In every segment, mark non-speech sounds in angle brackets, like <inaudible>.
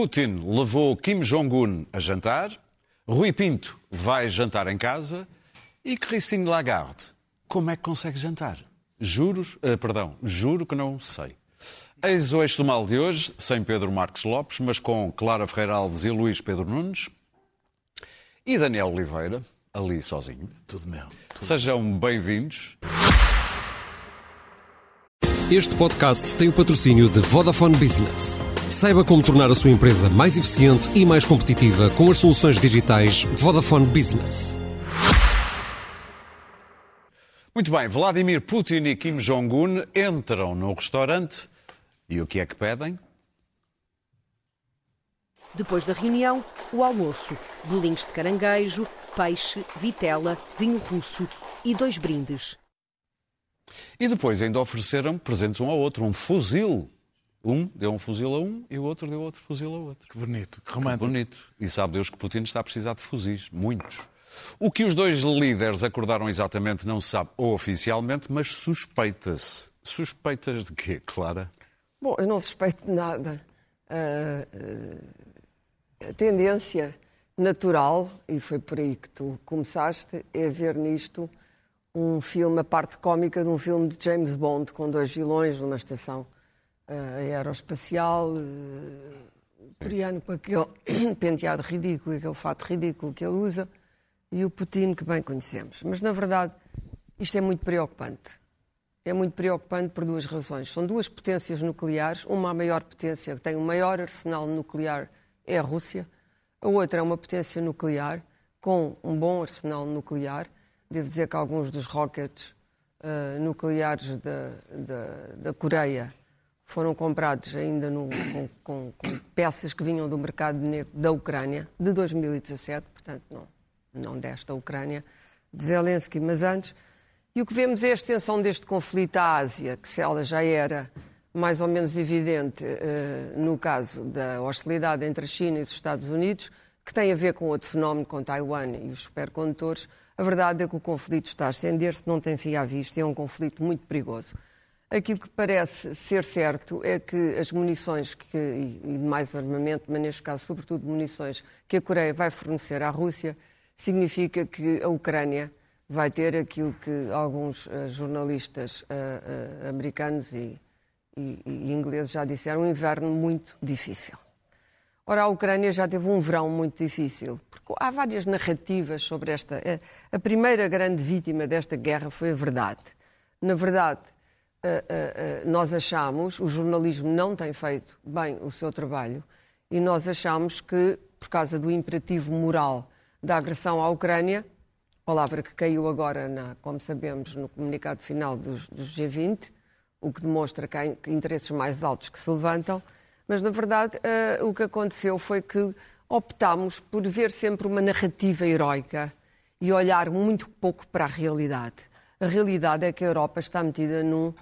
Putin levou Kim Jong-un a jantar, Rui Pinto vai jantar em casa e Christine Lagarde, como é que consegue jantar? Juros, uh, perdão, juro que não sei. Eis o eixo do mal de hoje, sem Pedro Marques Lopes, mas com Clara Ferreira Alves e Luís Pedro Nunes e Daniel Oliveira, ali sozinho. Tudo meu. Tudo Sejam bem-vindos. Este podcast tem o patrocínio de Vodafone Business. Saiba como tornar a sua empresa mais eficiente e mais competitiva com as soluções digitais Vodafone Business. Muito bem, Vladimir Putin e Kim Jong-un entram no restaurante e o que é que pedem? Depois da reunião, o almoço. Bolinhos de caranguejo, peixe, vitela, vinho russo e dois brindes. E depois ainda ofereceram presentes um ao outro, um fuzil. Um deu um fuzil a um e o outro deu outro fuzil a outro. Que bonito, que romântico. Bonito. E sabe Deus que Putin está a precisar de fuzis, muitos. O que os dois líderes acordaram exatamente não se sabe oficialmente, mas suspeita-se. Suspeitas de quê, Clara? Bom, eu não suspeito de nada. Uh, uh, a tendência natural, e foi por aí que tu começaste, é ver nisto um filme, a parte cómica de um filme de James Bond, com dois vilões numa estação aeroespacial, uh, coreano com aquele <coughs> penteado ridículo, aquele fato ridículo que ele usa, e o Putin que bem conhecemos. Mas, na verdade, isto é muito preocupante. É muito preocupante por duas razões. São duas potências nucleares. Uma, a maior potência, que tem o maior arsenal nuclear, é a Rússia. A outra é uma potência nuclear, com um bom arsenal nuclear. Devo dizer que alguns dos rockets uh, nucleares da, da, da, Coreia foram comprados ainda no, com, com, com, peças que vinham do mercado negro da Ucrânia, de 2017, portanto, não, não desta Ucrânia, de Zelensky, mas antes. E o que vemos é a extensão deste conflito à Ásia, que se ela já era mais ou menos evidente uh, no caso da hostilidade entre a China e os Estados Unidos, que tem a ver com outro fenómeno, com Taiwan e os supercondutores. A verdade é que o conflito está a ascender-se, não tem fim à vista, e é um conflito muito perigoso. Aquilo que parece ser certo é que as munições que, e mais armamento, mas neste caso, sobretudo munições, que a Coreia vai fornecer à Rússia, significa que a Ucrânia vai ter aquilo que alguns uh, jornalistas uh, uh, americanos e, e, e, ingleses já disseram, um inverno muito difícil. Ora, a Ucrânia já teve um verão muito difícil, porque há várias narrativas sobre esta. A primeira grande vítima desta guerra foi a verdade. Na verdade, nós achamos, o jornalismo não tem feito bem o seu trabalho, e nós achamos que, por causa do imperativo moral da agressão à Ucrânia, palavra que caiu agora, na, como sabemos, no comunicado final dos, dos G20, o que demonstra que há interesses mais altos que se levantam, mas na verdade uh, o que aconteceu foi que optámos por ver sempre uma narrativa heroica e olhar muito pouco para a realidade. A realidade é que a Europa está metida num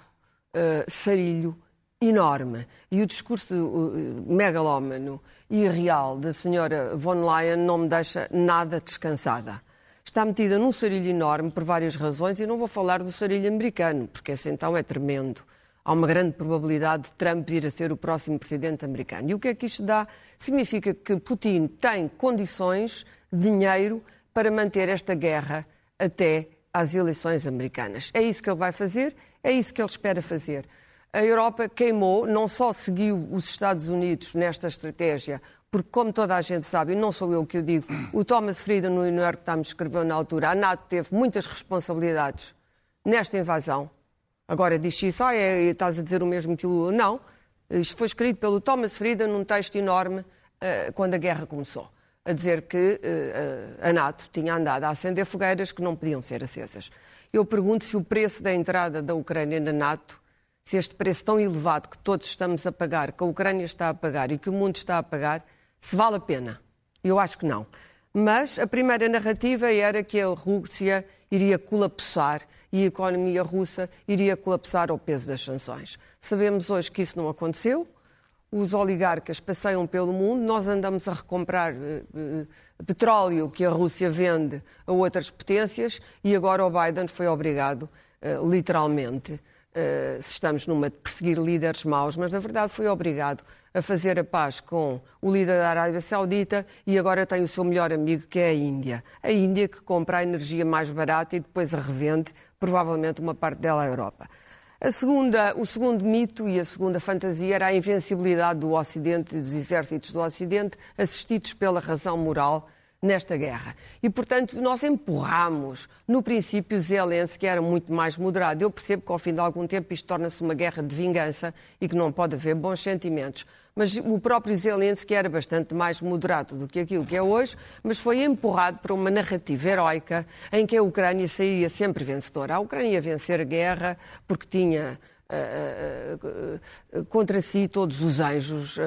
uh, sarilho enorme. E o discurso uh, megalómano e real da senhora von Leyen não me deixa nada descansada. Está metida num sarilho enorme por várias razões e não vou falar do sarilho americano, porque esse então é tremendo. Há uma grande probabilidade de Trump vir a ser o próximo presidente americano. E o que é que isto dá? Significa que Putin tem condições, dinheiro, para manter esta guerra até às eleições americanas. É isso que ele vai fazer, é isso que ele espera fazer. A Europa queimou, não só seguiu os Estados Unidos nesta estratégia, porque, como toda a gente sabe, e não sou eu que o digo, o Thomas Frieden no New York Times escreveu na altura, a NATO teve muitas responsabilidades nesta invasão. Agora diz isso, ah, é, estás a dizer o mesmo que o Lula. Não, isto foi escrito pelo Thomas Frieden num texto enorme uh, quando a guerra começou, a dizer que uh, a NATO tinha andado a acender fogueiras que não podiam ser acesas. Eu pergunto se o preço da entrada da Ucrânia na NATO se este preço tão elevado que todos estamos a pagar, que a Ucrânia está a pagar e que o mundo está a pagar, se vale a pena. Eu acho que não. Mas a primeira narrativa era que a Rússia iria colapsar e a economia russa iria colapsar ao peso das sanções. Sabemos hoje que isso não aconteceu. Os oligarcas passeiam pelo mundo, nós andamos a recomprar uh, uh, petróleo que a Rússia vende a outras potências e agora o Biden foi obrigado, uh, literalmente, eh, se estamos numa de perseguir líderes maus, mas na verdade foi obrigado a fazer a paz com o líder da Arábia Saudita e agora tem o seu melhor amigo, que é a Índia. A Índia que compra a energia mais barata e depois a revende, provavelmente uma parte dela à Europa. A segunda, o segundo mito e a segunda fantasia era a invencibilidade do Ocidente e dos exércitos do Ocidente, assistidos pela razão moral nesta guerra. E, portanto, nós empurramos, no princípio, Zelensky era muito mais moderado. Eu percebo que, ao fim de algum tempo, isto torna-se uma guerra de vingança e que não pode haver bons sentimentos. Mas o próprio Zelensky era bastante mais moderado do que aquilo que é hoje, mas foi empurrado para uma narrativa heroica em que a Ucrânia saía sempre vencedora. A Ucrânia ia vencer a guerra porque tinha contra si todos os anjos,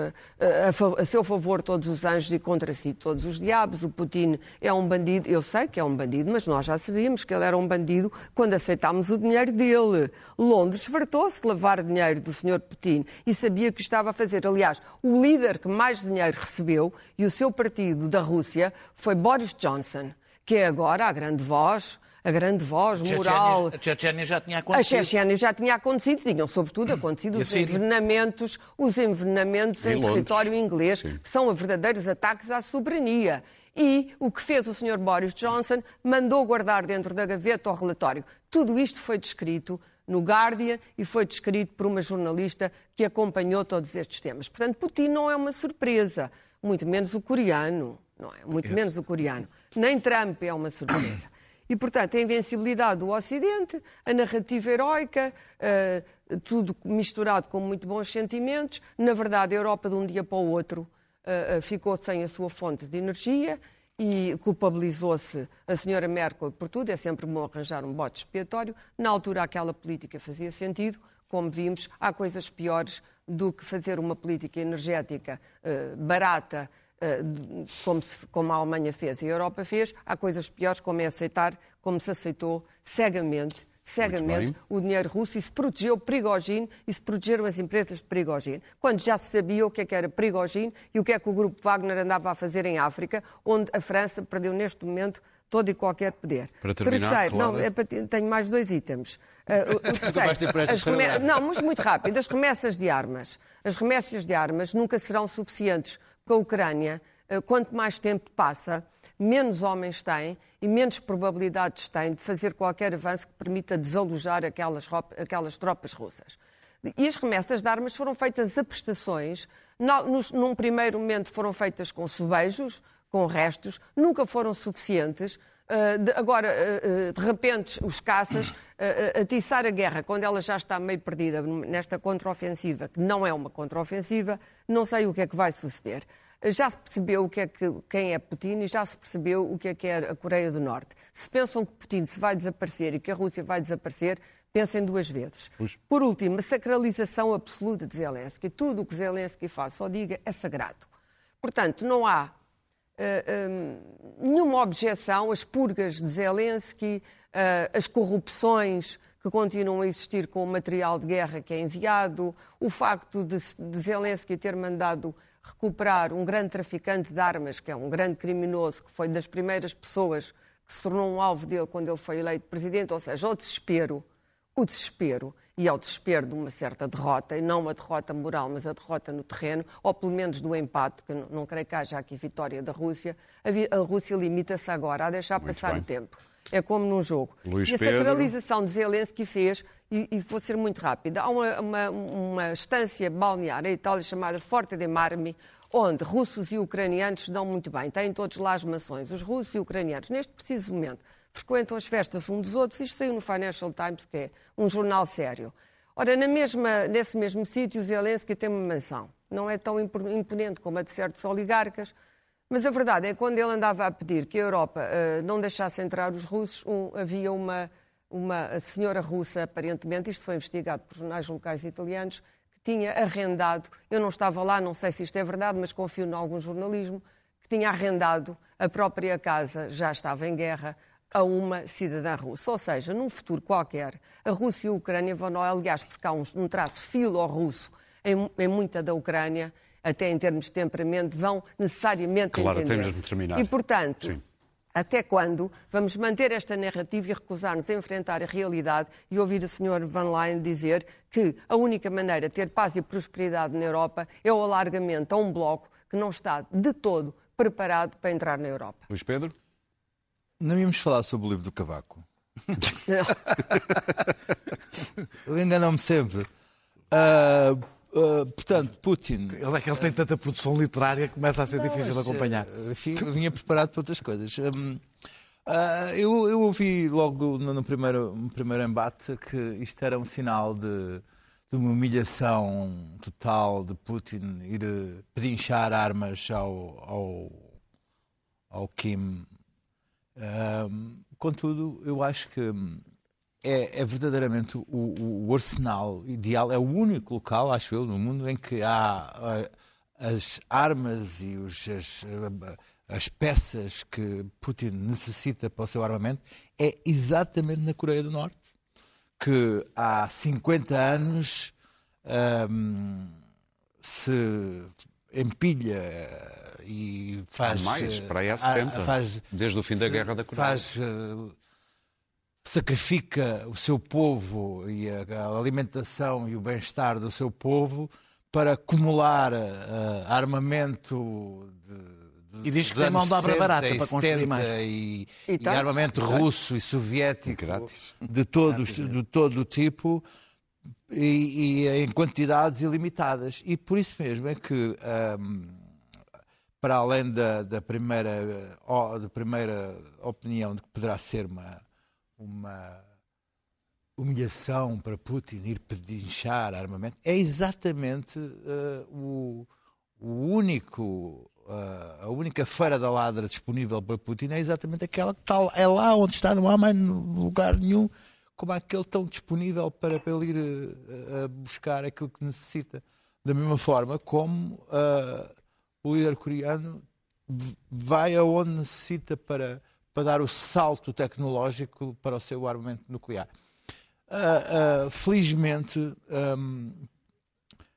a, seu favor todos os anjos e contra si todos os diabos. O Putin é um bandido, eu sei que é um bandido, mas nós já sabíamos que ele era um bandido quando aceitámos o dinheiro dele. Londres fartou-se de lavar dinheiro do Sr. Putin e sabia que estava a fazer. Aliás, o líder que mais dinheiro recebeu e o seu partido da Rússia foi Boris Johnson, que é agora a grande voz a grande voz moral. A Chechênia já tinha acontecido. A Chechênia já tinha acontecido, tinham sobretudo acontecido os envenenamentos, os envenenamentos em, em território inglês, Sim. que são verdadeiros ataques à soberania. E o que fez o Sr. Boris Johnson mandou guardar dentro da gaveta o relatório. Tudo isto foi descrito no Guardian e foi descrito por uma jornalista que acompanhou todos estes temas. Portanto, Putin não é uma surpresa, muito menos o coreano, não é? Muito Esse. menos o coreano. Nem Trump é uma surpresa. E, portanto, a invencibilidade do Ocidente, a narrativa heroica, uh, tudo misturado com muito bons sentimentos. Na verdade, a Europa, de um dia para o outro, uh, ficou sem a sua fonte de energia e culpabilizou-se a senhora Merkel por tudo. É sempre bom arranjar um bote expiatório. Na altura, aquela política fazia sentido. Como vimos, há coisas piores do que fazer uma política energética uh, barata eh, como, se, como, a Alemanha fez e a Europa fez, há coisas piores, como é aceitar, como se aceitou cegamente, cegamente o dinheiro russo e se protegeu Prigogine e se protegeram as empresas de Prigogine, quando já se sabia o que, é que era Prigogine e o que é que o grupo Wagner andava a fazer em África, onde a França perdeu neste momento todo e qualquer poder. Para terminar, terceiro, não, é para, tenho mais dois itens. Uh, o, <laughs> terceiro, reme... não, mas muito rápido, as remessas de armas. As remessas de armas nunca serão suficientes com a Ucrânia, eh, quanto mais tempo passa, menos homens têm e menos probabilidades têm de fazer qualquer avanço que permita desalojar aquelas, aquelas tropas russas. E as remessas de armas foram feitas a prestações, num primeiro momento foram feitas com subejos, com restos, nunca foram suficientes. Uh, agora, uh, uh, de repente, os caças atiçar a guerra quando ela já está meio perdida nesta contraofensiva, que não é uma contraofensiva, não sei o que é que vai suceder. Já se percebeu o que é que, quem é Putin e já se percebeu o que é que é a Coreia do Norte. Se pensam que Putin se vai desaparecer e que a Rússia vai desaparecer, pensem duas vezes. Por último, a sacralização absoluta de Zelensky. Tudo o que Zelensky faz ou diga é sagrado. Portanto, não há uh, nenhuma objeção às purgas de Zelensky, uh, as corrupções que continuam a existir com o material de guerra que é enviado, o facto de, de Zelensky ter mandado recuperar um grande traficante de armas, que é um grande criminoso, que foi das primeiras pessoas que se tornou um alvo dele quando ele foi eleito presidente, ou seja, o desespero, o desespero, e ao desespero de uma certa derrota, e não uma derrota moral, mas a derrota no terreno, ou pelo menos do empate, porque não, creio que haja aqui vitória da Rússia, a, Rússia limita-se agora a deixar Muito passar bem. o tempo. É como num jogo. Luís e a sacralização de Zelensky fez, e, e, vou ser muito rápida, há uma, uma, uma estância balnear em Itália chamada Forte de Marmi, onde russos e ucranianos se dão muito bem. Têm todos lá as mações. Os russos e ucranianos, neste preciso momento, frequentam as festas um dos outros. Isto saiu no Financial Times, que é um jornal sério. Ora, na mesma, nesse mesmo sítio, Zelensky tem uma mansão. Não é tão imponente como a de certos oligarcas, mas a verdade é que quando ele andava a pedir que a Europa uh, não deixasse entrar os russos, um, havia uma, uma senhora russa, aparentemente, isto foi investigado por jornais locais italianos, que tinha arrendado, eu não estava lá, não sei se isto é verdade, mas confio em algum jornalismo, que tinha arrendado a própria casa, já estava em guerra, a uma cidadã russa. Ou seja, num futuro qualquer, a Rússia e a Ucrânia vão, aliás, porque há um, um traço filo-russo em, em muita da Ucrânia, até em termos de temperamento, vão necessariamente claro, entender. Temos de terminar. E, portanto, Sim. Até quando vamos manter esta narrativa e recusar-nos a enfrentar a realidade e ouvir o Sr. Van Leyen dizer que a única maneira de ter paz e prosperidade na Europa é o alargamento a um bloco que não está de todo preparado para entrar na Europa? Luís Pedro? Não íamos falar sobre o livro do Cavaco. <laughs> Enganam-me sempre. Uh, uh, portanto, Putin. Ele é que ele tem tanta produção literária que começa a ser difícil de acompanhar. uh, enfim, eu vinha preparado para outras coisas. Um, uh, eu, eu ouvi logo no, no primeiro, no primeiro embate que isto era um sinal de, de uma humilhação total de Putin ir uh, pedinchar armas ao, ao, ao Kim. Um, contudo, eu acho que hum, é, é verdadeiramente o, o arsenal ideal, é o único local, acho eu, no mundo em que há as armas e os, as, as peças que Putin necessita para o seu armamento, é exatamente na Coreia do Norte, que há 50 anos hum, se empilha e faz. Há mais, para aí há ah, 70, faz- desde o fim da se- Guerra da Coreia. Faz, eh, sacrifica o seu povo e a, a alimentação e o bem-estar do seu povo para acumular eh, armamento de, E diz que tem mão de obra 60 barata para construir 70 mais. E, E e tem. armamento russo e soviético Grátis. de todo, de todo o tipo e, e em quantidades ilimitadas. E por isso mesmo é que, ahm, para além da, da primeira, da primeira opinião de que poderá ser uma, uma humilhação para Putin ir pedinchar armamento, é exatamente ah, o, o único. ah, a única feira da ladra disponível para Putin é exatamente aquela que está é lá onde está, não há mais lugar nenhum como aquele tão disponível para, para ele ir eh, a buscar aquilo que necessita. Da mesma forma como ah, o líder coreano vai aonde necessita para, para dar o salto tecnológico para o seu armamento nuclear. Ah, ah, felizmente, hum,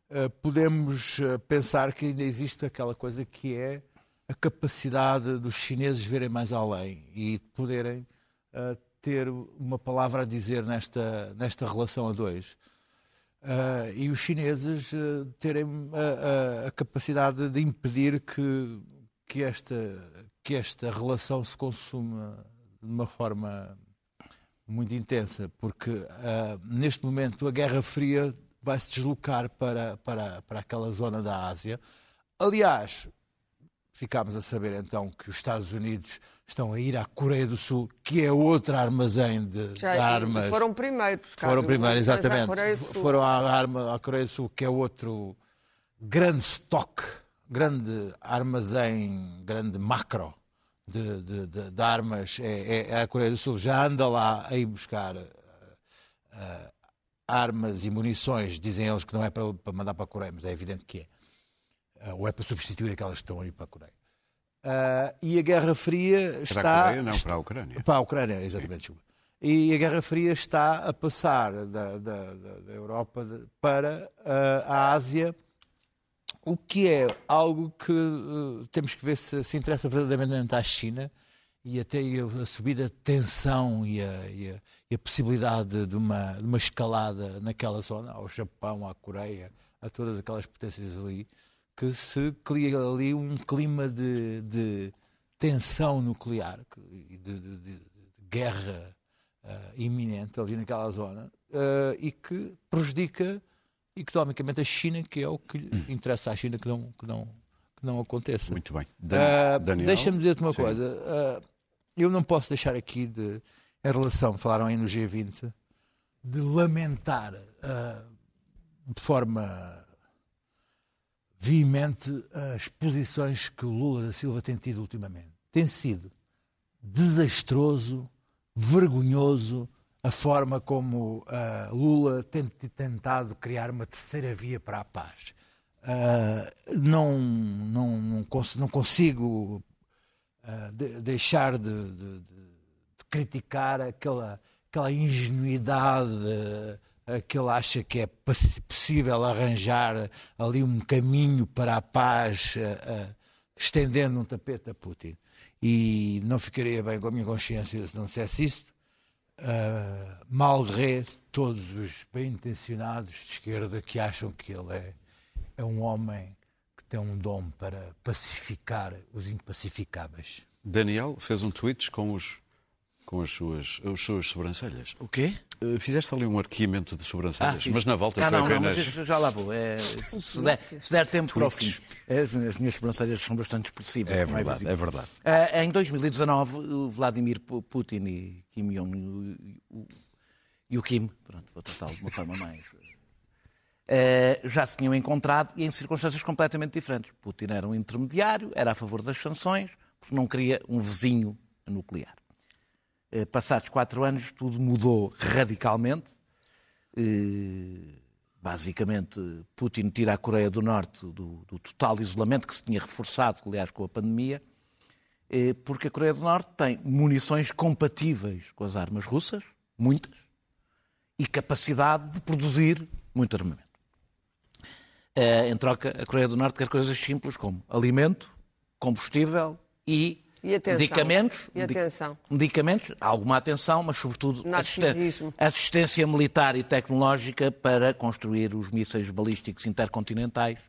ah, podemos pensar que ainda existe aquela coisa que é a capacidade dos chineses verem mais além e poderem ter uma palavra a dizer nesta, nesta relação a dois. Ah, e os chineses ah, terem ah, ah, a capacidade de impedir que, que, esta, que esta relação se consuma de uma forma muito intensa, porque ah, neste momento a Guerra Fria vai se deslocar para, para, para aquela zona da Ásia. Aliás, ficámos a saber então que os Estados Unidos estão a ir à Coreia do Sul, que é outro armazém de, de Já- armas. Foram primeiro buscar Foram primeiro, munições à exatamente. Sul. Foram à, arma, à Coreia do Sul, que é outro grande estoque, grande armazém, grande macro de, de- de- de armas. É, é- a Coreia do Sul já anda lá a ir buscar eh, armas e munições. Dizem eles que não é para, para mandar para a Coreia, mas é evidente que é. Eh, ou é para substituir aquelas que estão a ir para a Coreia. Ah, e a Guerra Fria está. Para a Coreia, não, para a Ucrânia. Para a Ucrânia, exatamente. desculpa. E a Guerra Fria está a passar da, da- da- Europa para ah, a Ásia, o que é algo que eh, temos que ver se, se interessa verdadeiramente à China e até a, a subida de tensão e a, e a- e a possibilidade de uma, de uma escalada naquela zona, ao Japão, à Coreia, a todas aquelas potências ali, que se cria ali um clima de, de tensão nuclear e de, de- de- guerra ah, iminente ali naquela zona ah, e que prejudica economicamente a China, que é o que lhe interessa à China que não, que não, que não aconteça. Muito bem. Ah, Dan- Daniel? Deixa-me dizer-te uma Sim. coisa. Ah, eu não posso deixar aqui de, em relação, falaram aí no G20, de lamentar de forma veemente as posições que o Lula da Silva tem tido ultimamente. Tem sido desastroso, vergonhoso a forma como ah, Lula tem tentado criar uma terceira via para a paz. Ah, não, não, não, cons- não consigo ah, de- deixar de, de- de- criticar aquela, aquela ingenuidade que ele acha que é possível arranjar ali um caminho para a paz, ah, ah, estendendo um tapete a Putin. e não ficaria bem com a minha consciência se não dissesse isto, uh, malgré todos os bem-intencionados de esquerda que acham que ele é, é um homem que tem um dom para pacificar os impacificáveis. Daniel fez um tweet com os com as suas, as suas sobrancelhas. O quê? Uh, fizeste ali um arqueamento de sobrancelhas, Ah, mas na volta ah, foi não, apenas... não, mas já lá vou. É, se, der, se der tempo para o fim. As, as minhas sobrancelhas são bastante expressivas. É verdade, visível. é verdade. Ah, em 2019, o Vladimir Pu- Putin e Kim Jong o- e o Kim, pronto, vou tratá-lo de uma forma mais. eh, já se tinham encontrado e em circunstâncias completamente diferentes. Putin era um intermediário, era a favor das sanções, porque não queria um vizinho nuclear. Eh, passados quatro anos, tudo mudou radicalmente. Eh, basicamente, Putin tira a Coreia do Norte do, do total isolamento que se tinha reforçado, aliás, com a pandemia, eh, porque a Coreia do Norte tem munições compatíveis com as armas russas, muitas, e capacidade de produzir muito armamento. Em troca, a Coreia do Norte quer coisas simples como alimento, combustível e, E atenção. medicamentos. E atenção. Medicamentos, alguma atenção, mas sobretudo Narcisismo. assistência militar e tecnológica para construir os mísseis balísticos intercontinentais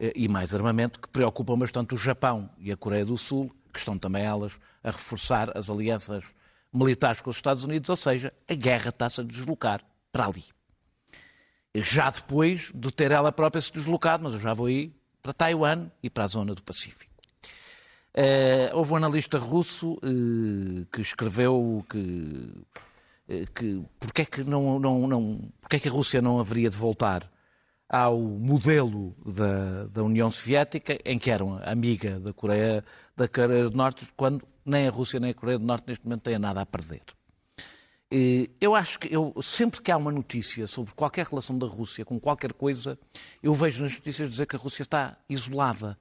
eh, e mais armamento que preocupam bastante o Japão e a Coreia do Sul, que estão também elas a reforçar as alianças militares com os Estados Unidos, ou seja, a guerra está-se a deslocar para ali. Já depois de ter ela própria se deslocado, mas eu já vou aí para Taiwan e para a zona do Pacífico. Eh, houve um analista russo eh, que escreveu que, eh, que porque é que, não, não, não, porque é que a Rússia não haveria de voltar ao modelo da, da União Soviética, em que eram amiga da Coreia, da Coreia do Norte, quando nem a Rússia nem a Coreia do Norte neste momento têm nada a perder. Eu acho que eu, sempre que há uma notícia sobre qualquer relação da Rússia com qualquer coisa, eu vejo nas notícias dizer que a Rússia está isolada.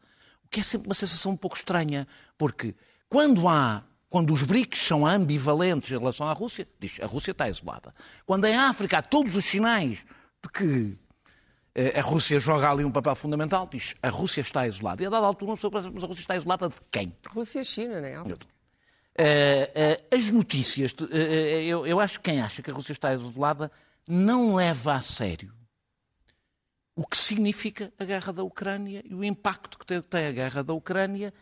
Que é sempre uma sensação um pouco estranha, porque quando há, quando os BRICS são ambivalentes em relação à Rússia, diz a Rússia está isolada. Quando em África há todos os sinais de que eh, a Rússia joga ali um papel fundamental, diz a Rússia está isolada. E a dada altura uma pessoa pensa, mas a Rússia está isolada de quem? Rússia e China, não é? Eh, as notícias, eh, eh, eu, eu acho que quem acha que a Rússia está isolada não leva a sério o que significa a guerra da Ucrânia e o impacto que tem- a guerra da Ucrânia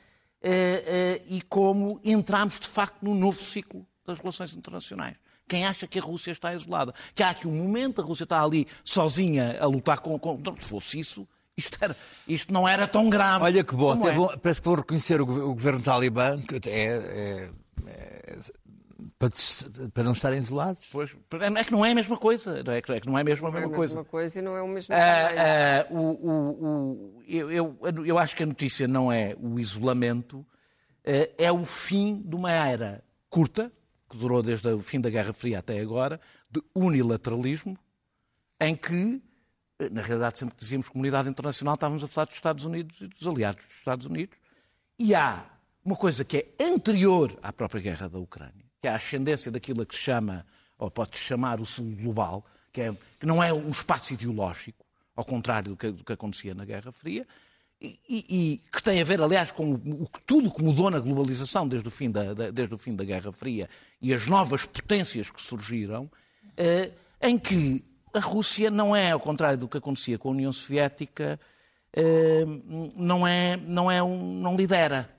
eh, eh, e como entramos de facto num novo ciclo das relações internacionais. Quem acha que a Rússia está isolada, que há aqui um momento, a Rússia está ali sozinha a lutar com. com não, se fosse isso, isto, era, isto não era tão grave. Olha que bom, é. vão- parece que vão reconhecer o, o governo talibã que é, é- é- para, des- para não estarem isolados. Pois, é que não é a mesma coisa. não É que é que não é mesmo a Não é a mesma coisa. mesma coisa e não é o mesmo Ah, ah, o- o- o- eu, eu- eu acho que a notícia não é o isolamento, ah, é o fim de uma era curta, que durou desde o fim da Guerra Fria até agora, de unilateralismo, em que, eh, na realidade, sempre que dizíamos comunidade internacional, estávamos a falar dos Estados Unidos e dos aliados dos Estados Unidos, e há uma coisa que é anterior à própria guerra da Ucrânia, que é a ascendência daquilo a que se chama, ou pode-se chamar o Sul Global, que, é, que não é um espaço ideológico, ao contrário do que, do que acontecia na Guerra Fria, e, e- que tem a ver, aliás, com o, tudo o que mudou na globalização desde o, fim da, da- desde o fim da Guerra Fria e as novas potências que surgiram, eh, em que a Rússia não é, ao contrário do que acontecia com a União Soviética, eh, não, é, não, é um, não lidera.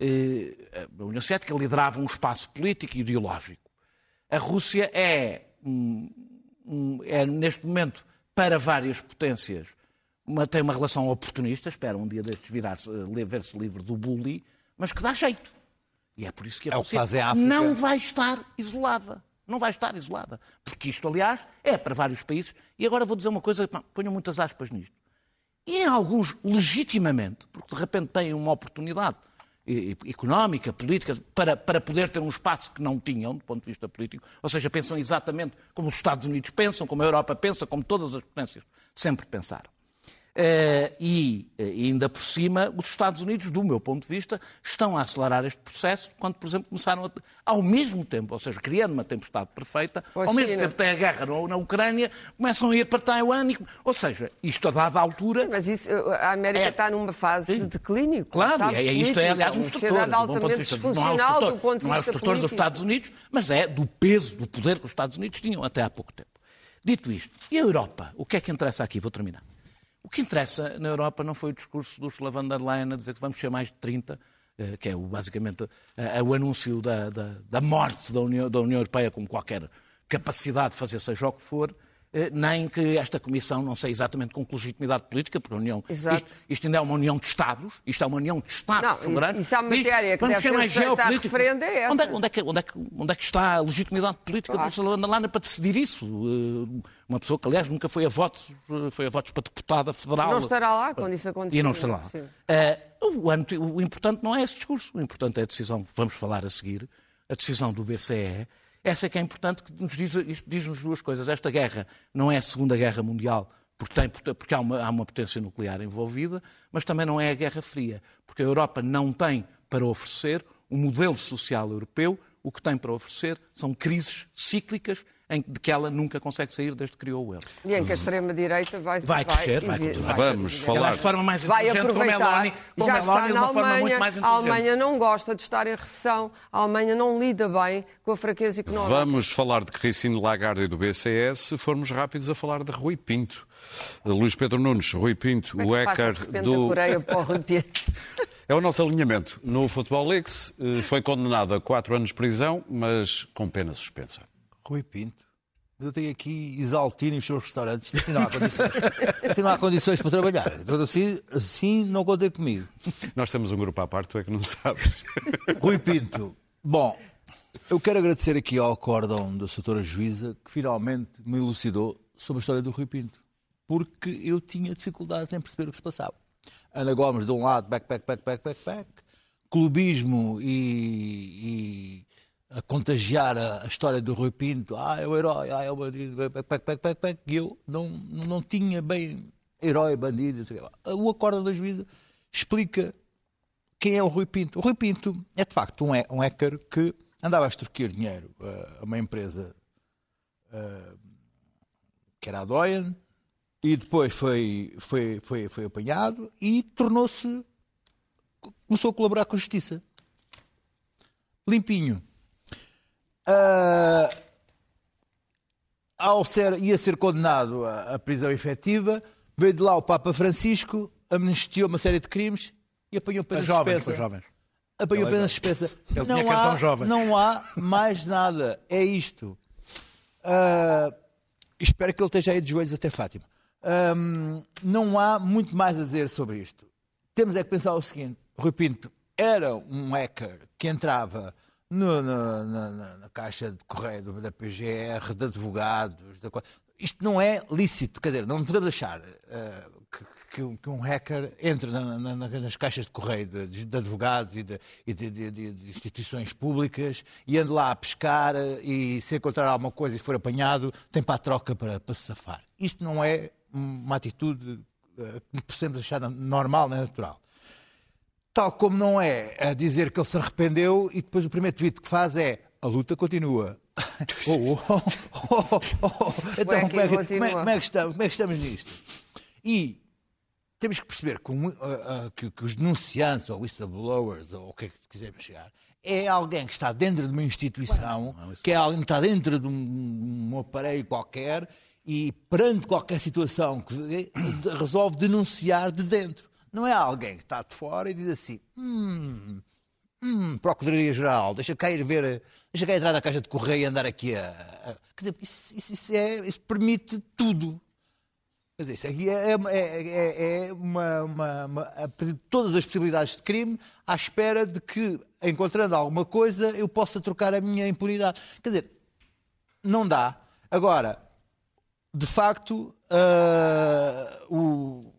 Eh, a União Soviética liderava um espaço político e ideológico. A Rússia é, é neste momento, para várias potências, uma- tem uma relação oportunista, espera um dia destes virar-se, eh, ver-se livre do bully, mas que dá jeito. E é por isso que a É Rússia África. não vai estar isolada. Não vai estar isolada. Porque isto, aliás, é para vários países. E agora vou dizer uma coisa, pá, ponham muitas aspas nisto. E em alguns, legitimamente, porque de repente têm uma oportunidade económica, política, para, para poder ter um espaço que não tinham, do ponto de vista político, ou seja, pensam exatamente como os Estados Unidos pensam, como a Europa pensa, como todas as potências sempre pensaram. Eh, e eh, ainda por cima, os Estados Unidos, do meu ponto de vista, estão a acelerar este processo quando, por exemplo, começaram a, ao mesmo tempo, ou seja, criando uma tempestade perfeita, ao mesmo sim, tempo tem a guerra na, Ucrânia, começam a ir para Taiwan, e, ou seja, isto a dada altura. Mas isso, a América É. está numa fase de declínio. Claro, sabes, é, é isto é, aliás, um sociedade do ponto de vista. É disfuncional do ponto de Não é o vista instrutor dos. Estados Unidos, mas é do peso, do poder que os Estados Unidos tinham até há pouco tempo. Dito isto, e a Europa? O que é que interessa aqui? Vou terminar. O que interessa na Europa não foi o discurso do Ursula von der Leyen a dizer que vamos ser mais de 30, eh, que é basicamente eh, o anúncio da, da- da morte da União, da União Europeia com qualquer capacidade de fazer seja o que for, eh, nem que esta Comissão, não sei exatamente com que legitimidade política, porque a União, isto, isto ainda é uma União de Estados, isto é uma União de Estados Não, isso- soberanos. isso há Diz, matéria que vamos deve ser ser mais sujeita a geopolíticos. referendo, é essa. Onde é, onde, é que, onde, é que, onde é que está a legitimidade política Claro. do Leyen para decidir isso? Eh, Uma pessoa que, aliás, nunca foi a votos, eh, foi a votos para deputada federal. Não estará lá quando isso acontecer. E não estará lá. Eh, o, o importante não é esse discurso, o importante é a decisão, que vamos falar a seguir, a decisão do BCE. Essa é que é importante, que nos diz, isto diz-nos duas coisas. Esta guerra não é a Segunda Guerra Mundial, porque, tem, porque há, uma, há uma potência nuclear envolvida, mas também não é a Guerra Fria, porque a Europa não tem para oferecer um modelo social europeu, o que tem para oferecer são crises cíclicas em de que ela nunca consegue sair desde que criou o euro. E em que a extrema-direita vai, Vai crescer, vai continuar. Vamos vai- falar- de forma mais vai aproveitar. Meloni, como Já Meloni, está na Alemanha. A. Alemanha não gosta de estar em recessão. A Alemanha não lida bem com a fraqueza económica. Vamos falar de Christine Lagarde e do BCE se formos rápidos a falar de Rui Pinto. Luís Pedro Nunes, Rui Pinto, Como é o que se passa, hacker do. Coreia para o? <laughs> É o nosso alinhamento. No Futebol Leaks eh, foi condenado a quatro anos de prisão, mas com pena suspensa. Rui Pinto. Eu tenho aqui Isaltino e os seus restaurantes. Assim não há condições. Assim não há condições para trabalhar. Assim, assim não contem comigo. Nós temos um grupo à parte, tu é que não sabes. <laughs> Rui Pinto. Bom, eu quero agradecer aqui ao acórdão da doutora juíza que finalmente me elucidou sobre a história do Rui Pinto. Porque eu tinha dificuldades em perceber o que se passava. Ana Gomes, de um lado, back, back, back, back, back, back. Clubismo e, e a contagiar a, a história do Rui Pinto. Ah, é o herói, ah, é o bandido, back, back, back, back, back. E eu não, não tinha bem herói, bandido. o quê. O acórdão da juíza explica quem é o Rui Pinto? O Rui Pinto é de facto um, um hacker que andava a extorquir dinheiro uh, a uma empresa uh, que era a Doyen e depois foi, foi, foi, foi apanhado e tornou-se. começou a colaborar com a justiça. Limpinho. Ah, ao ser, ia ser condenado à, à prisão efetiva, veio de lá o Papa Francisco, amnistiou uma série de crimes e apanhou pena jovens, suspensa. para jovens. Apanhou pena suspensa. Ele tinha cartão há, jovem. não há mais nada. É isto. Ah, espero que ele esteja aí de joelhos até Fátima. Ahm, não há muito mais a dizer sobre isto. Temos é que pensar o seguinte: Rui Pinto era um hacker que entrava no- no- na, na- na caixa de correio da PGR, de advogados. isto não é lícito, quer dizer, não podemos achar ah, que, que um- hacker entre na- na- na- nas caixas de correio de, de advogados e, de, e de- de- de- de instituições públicas e ande lá a pescar eh, e se encontrar alguma coisa e for apanhado, tem para a troca para, para se safar. Isto não é uma atitude eh, que possamos achar normal natural. Tal como não é a dizer que ele se arrependeu e depois o primeiro tweet que faz é a luta continua. <laughs> Oh, oh, oh, oh, oh. Então, como é, que, como, é, como é que estamos, como é que estamos nisto? E temos que perceber que, um, ah, ah, que- que os denunciantes ou whistleblowers ou o que é que quisermos chegar é alguém que está dentro de uma instituição, que é alguém que está dentro de um, um aparelho qualquer e perante qualquer situação que vê, resolve denunciar de dentro. Não é alguém que está de fora e diz assim: hum, hum, Procuradoria-Geral, deixa cá ir ver, deixa cá entrar na caixa de correio e andar aqui a. a- Quer dizer, isso, isso- isso é- isso permite tudo. Dizer, isso aqui é, é- é- é uma, uma- uma- a pedir todas as possibilidades de crime à espera de que, encontrando alguma coisa, eu possa trocar a minha impunidade. Quer dizer, não dá. Agora, de facto, ah, o,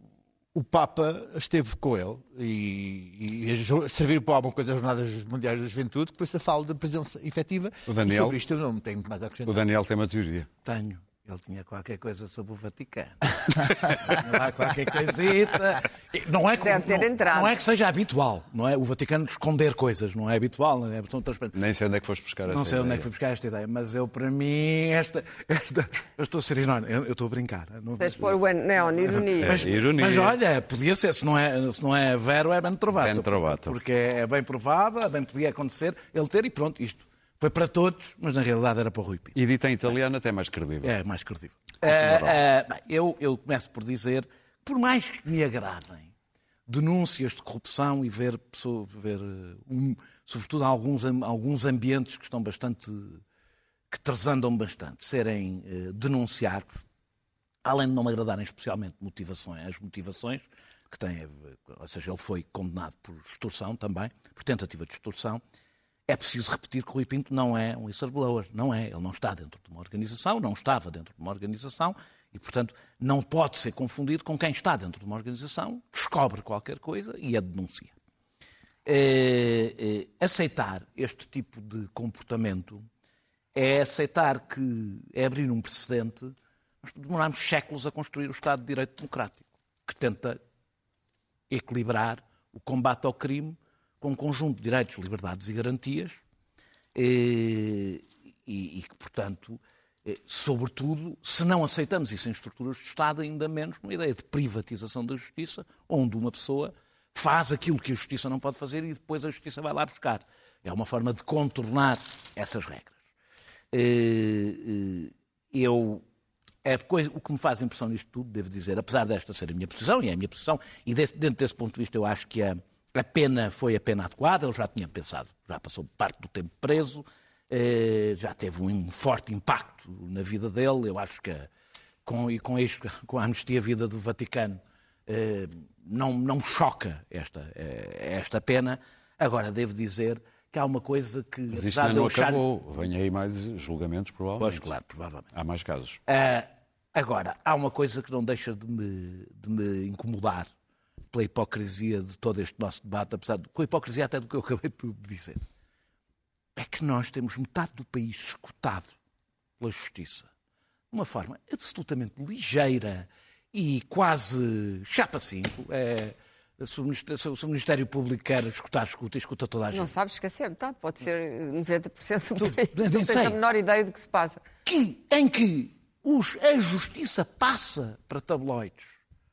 o Papa esteve com ele e, e servir para alguma coisa as Jornadas Mundiais da Juventude, que foi-se a fala da prisão efetiva. O Daniel- E sobre isto eu não tenho muito mais a acrescentar. O Daniel tem uma teoria. Tenho. Ele tinha qualquer coisa sobre o Vaticano. <laughs> tinha lá qualquer coisita. Não é, que, Deve ter não, entrado. não é que seja habitual, não é? O Vaticano esconder coisas, não é habitual, não é tão transparente. Nem sei onde é que foste buscar essa Não sei onde é ideia. que fui buscar esta ideia, mas eu, para mim, esta. esta eu estou a ser irónico, eu eu estou a brincar. Não, Tens pôr o neon, <laughs> ironia. mas, ironia. mas olha, podia ser, se não é, se não é vero, é ben trovato. Ben trovato. Porque é bem provável, bem podia acontecer ele ter e pronto, isto foi para todos, mas na realidade era para o Rui Pinto. E dito em italiano até mais credível. É mais credível. Ah, ah, eu, eu começo por dizer, por mais que me agradem denúncias de corrupção e ver, pessoa- ver eh, um, sobretudo alguns, alguns ambientes que estão bastante, que transandam bastante, serem eh, denunciados, além de não me agradarem especialmente motivações, as motivações que têm, ou seja, ele foi condenado por extorsão também, por tentativa de extorsão, é preciso repetir que o Rui Pinto não é um whistleblower, não é, ele não está dentro de uma organização, não estava dentro de uma organização e, portanto, não pode ser confundido com quem está dentro de uma organização, descobre qualquer coisa e a denuncia. Eh, eh, aceitar este tipo de comportamento é aceitar que é abrir um precedente. Nós demorámos séculos a construir o Estado de Direito Democrático, que tenta equilibrar o combate ao crime com um conjunto de direitos, liberdades e garantias, eh, e, e que, portanto, eh, sobretudo, se não aceitamos isso em estruturas de Estado, ainda menos numa ideia de privatização da justiça, onde uma pessoa faz aquilo que a justiça não pode fazer e depois a justiça vai lá buscar. É uma forma de contornar essas regras. Eh, Eu é coisa, o que me faz impressão nisto tudo, devo dizer, apesar desta ser a minha posição, e é a minha posição, e desse- dentro desse ponto de vista eu acho que a, a pena foi a pena adequada, ele já tinha pensado, já passou parte do tempo preso, eh, já teve um forte impacto na vida dele, eu acho que com, e com, isto, <laughs> com a anistia vida do Vaticano eh, não, não choca esta, eh, esta pena. Agora, devo dizer que há uma coisa que... Mas isto ainda não achar- acabou. Vem aí mais julgamentos, provavelmente. Pois, claro, provavelmente. Há mais casos. Agora, há uma coisa que não deixa de me, de me incomodar pela hipocrisia de todo este nosso debate, apesar de, com a hipocrisia até do que eu acabei de dizer. É que nós temos metade do país escutado pela justiça de uma forma absolutamente ligeira e quase chapa 5. É, se, o Ministério, Público quer escutar, escuta, escuta toda a gente. Não sabes esquecer metade, pode ser eh, 90% do país. nem Não tens a menor ideia do que se passa. que, em que os- a justiça passa para tabloides,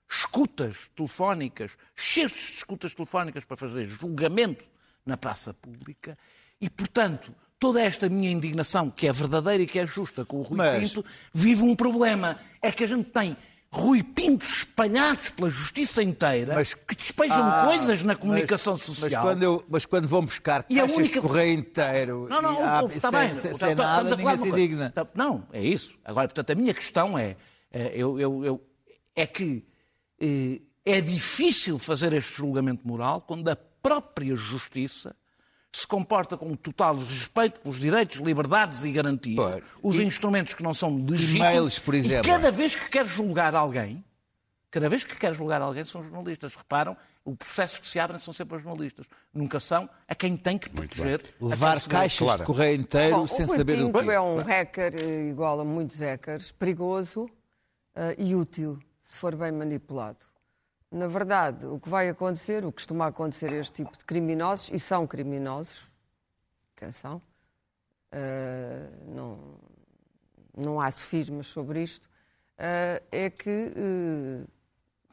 escutas telefónicas, cheios de escutas telefónicas para fazer julgamento na praça pública e, portanto, toda esta minha indignação, que é verdadeira e que é justa com o Rui Mas- Pinto, vive um problema. É que a gente tem Rui Pintos espalhados pela justiça inteira Mas- que despejam Ah, coisas na mas- comunicação Mas social. quando, eu- mas quando vão buscar E caixas única- de correio inteiro, Não, não, e, ah, está sem, bem. sem, sem nada, ninguém se. Tá- Não, é isso. Agora, portanto, a minha questão é, é, eu, eu- eu- é que é difícil fazer este julgamento moral quando a própria justiça se comporta com um total respeito pelos direitos, liberdades e garantias, os E- instrumentos que não são legítimos. E-mails, por exemplo. E cada vez que quer julgar alguém, cada vez que quer julgar alguém são jornalistas. Reparam, os processos que se abrem são sempre aos jornalistas. Nunca são a quem tem que proteger. Levar caixas Claro. de correio inteiro Bom, sem o saber o que é um hacker eh, igual a muitos hackers, perigoso eh, e útil, se for bem manipulado. Na verdade, o que vai acontecer, o que costuma acontecer a este tipo de criminosos, e são criminosos, atenção, eh, não, não há sofismas sobre isto, eh, é que eh,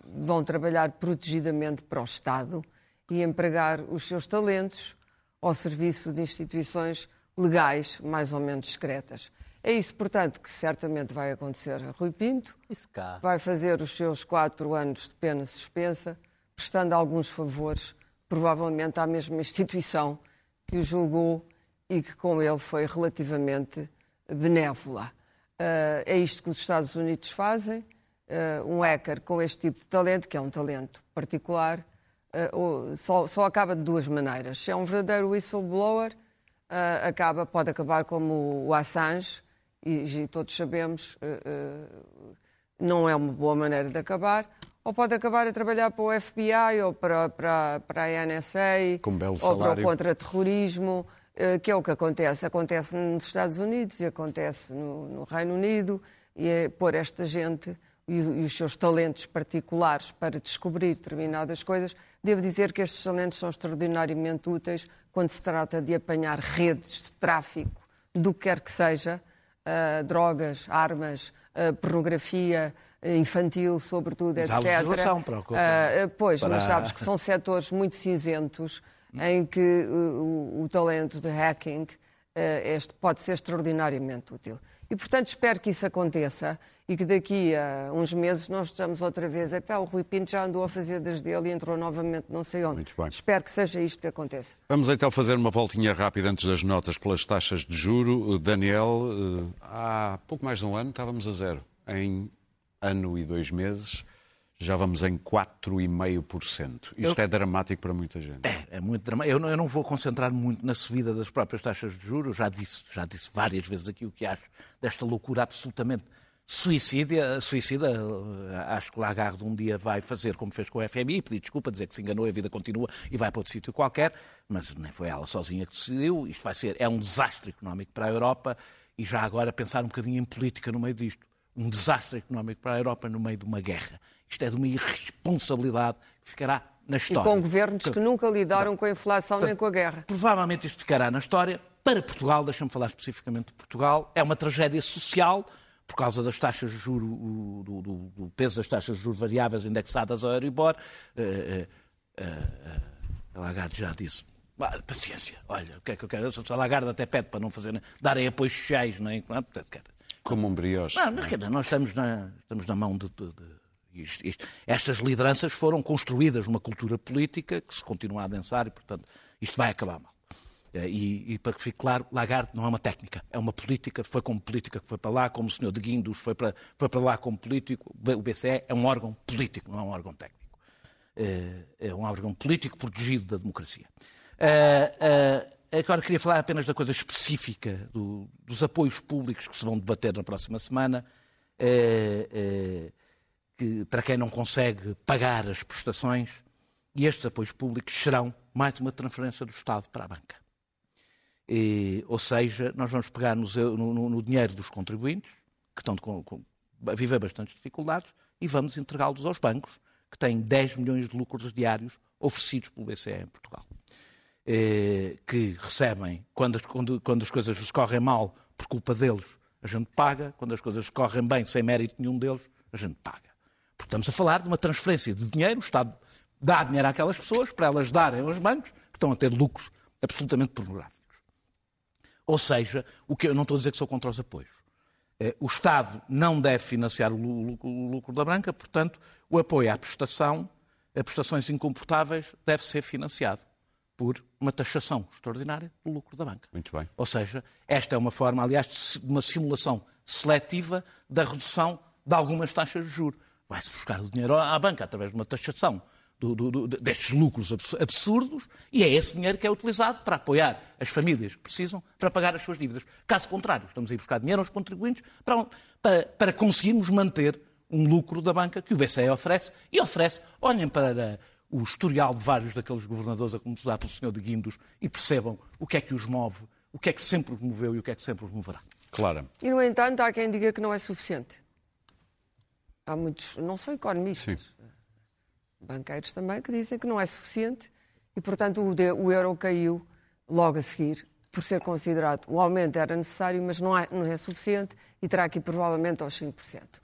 vão trabalhar protegidamente para o Estado e empregar os seus talentos ao serviço de instituições legais, mais ou menos discretas. É isso, portanto, que certamente vai acontecer a Rui Pinto. Isso cá. Vai fazer os seus quatro anos de pena suspensa, prestando alguns favores, provavelmente à mesma instituição que o julgou e que com ele foi relativamente benévola. Ah, é isto que os Estados Unidos fazem. Ah, um hacker com este tipo de talento, que é um talento particular, ou- só, acaba de duas maneiras. Se é um verdadeiro whistleblower, acaba, pode acabar como o Assange, e, e todos sabemos, ah, ah, não é uma boa maneira de acabar, ou pode acabar a trabalhar para o FBI ou para, para, para a NSA, ou para o contra-terrorismo, eh, que é o que acontece. Acontece nos Estados Unidos e acontece no, no Reino Unido. e é pôr esta gente e, e os seus talentos particulares para descobrir determinadas coisas, devo dizer que estes talentos são extraordinariamente úteis quando se trata de apanhar redes de tráfico, do que quer que seja, uh, drogas, armas, uh, pornografia uh, infantil, sobretudo, Mas há etc. legislação para Uh, pois, para- mas sabes que são setores muito cinzentos em que o, o talento de hacking este pode ser extraordinariamente útil. E, portanto, espero que isso aconteça e que daqui a uns meses nós estejamos outra vez. Epá, o Rui Pinto já andou a fazer das dele e entrou novamente não sei onde. Muito bem. Espero que seja isto que aconteça. Vamos então fazer uma voltinha rápida antes das notas pelas taxas de juro. Daniel, eh, há pouco mais de um ano estávamos a zero. Em ano e dois meses já vamos em 4,5%. Isto é dramático para muita gente. É muito dramático. Eu não, eu não vou concentrar muito na subida das próprias taxas de juros. Já disse, já disse várias vezes aqui o que acho desta loucura absolutamente suicida. suicida. Eh, Acho que Lagarde um dia vai fazer como fez com o FMI, pedir desculpa, dizer que se enganou, a vida continua e vai para outro sítio qualquer. Mas nem foi ela sozinha que decidiu. Isto vai ser, é um desastre económico para a Europa e já agora pensar um bocadinho em política no meio disto. Um desastre económico para a Europa no meio de uma guerra. Isto é de uma irresponsabilidade que ficará na E história. com governos que nunca lidaram com a inflação nem com a guerra. Provavelmente isto ficará na história. Para Portugal, deixa-me falar especificamente de Portugal, é uma tragédia social por causa das taxas de juro, o- do, do- do peso das taxas de juros variáveis indexadas ao Euribor. Eh, a Lagarde já disse. "Ah, Paciência, olha, o que é que eu quero? A Lagarde até pede para não fazer, darem apoios sociais, não é? Como um brioche. não, quer dizer, nós estamos na, estamos na mão de. de- de- isto- isto- estas lideranças foram construídas numa cultura política que se continua a adensar e, portanto, isto vai acabar mal. Eh, E, e para que fique claro, Lagarde não é uma técnica, é uma política, foi como política que foi para lá, como o senhor de Guindos foi para, foi para lá como político. O BCE é um órgão político, não é um órgão técnico. Eh, É um órgão político protegido da democracia. Eh, Agora queria falar apenas da coisa específica do- dos apoios públicos que se vão debater na próxima semana. Que, para quem não consegue pagar as prestações, e estes apoios públicos serão mais uma transferência do Estado para a banca. E, ou seja, nós vamos pegar no, no- no dinheiro dos contribuintes, que estão com- com- a viver bastantes dificuldades, e vamos entregá-los aos bancos, que têm 10 milhões de lucros diários oferecidos pelo BCE em Portugal. Eh, que recebem, quando as, quando- quando as coisas lhes correm mal por culpa deles, a gente paga, quando as coisas correm bem sem mérito nenhum deles, a gente paga. Porque estamos a falar de uma transferência de dinheiro, o Estado dá dinheiro àquelas pessoas para elas darem aos bancos, que estão a ter lucros absolutamente pornográficos. Ou seja, o que eu não estou a dizer que sou contra os apoios. Eh, O Estado não deve financiar o lu- lu- o lucro da banca, portanto, o apoio à prestação, a prestações incomportáveis, deve ser financiado por uma taxação extraordinária do lucro da banca. Muito bem. Ou seja, esta é uma forma, aliás, de uma simulação seletiva da redução de algumas taxas de juros. Vai-se buscar o dinheiro à banca através de uma taxação do- do- do- destes lucros abs- absurdos e é esse dinheiro que é utilizado para apoiar as famílias que precisam para pagar as suas dívidas. Caso contrário, estamos a ir buscar dinheiro aos contribuintes para, para, para conseguirmos manter um lucro da banca que o BCE oferece e oferece, olhem para o historial de vários daqueles governadores a começar pelo senhor de Guindos e percebam o que é que os move, o que é que sempre os moveu e o que é que sempre os moverá. Clara. E, no entanto, há quem diga que não é suficiente. Há muitos, não são economistas, banqueiros também, que dizem que não é suficiente e, portanto, o, de- euro caiu logo a seguir, por ser considerado. O aumento era necessário, mas não é, não é suficiente e terá aqui provavelmente aos 5%.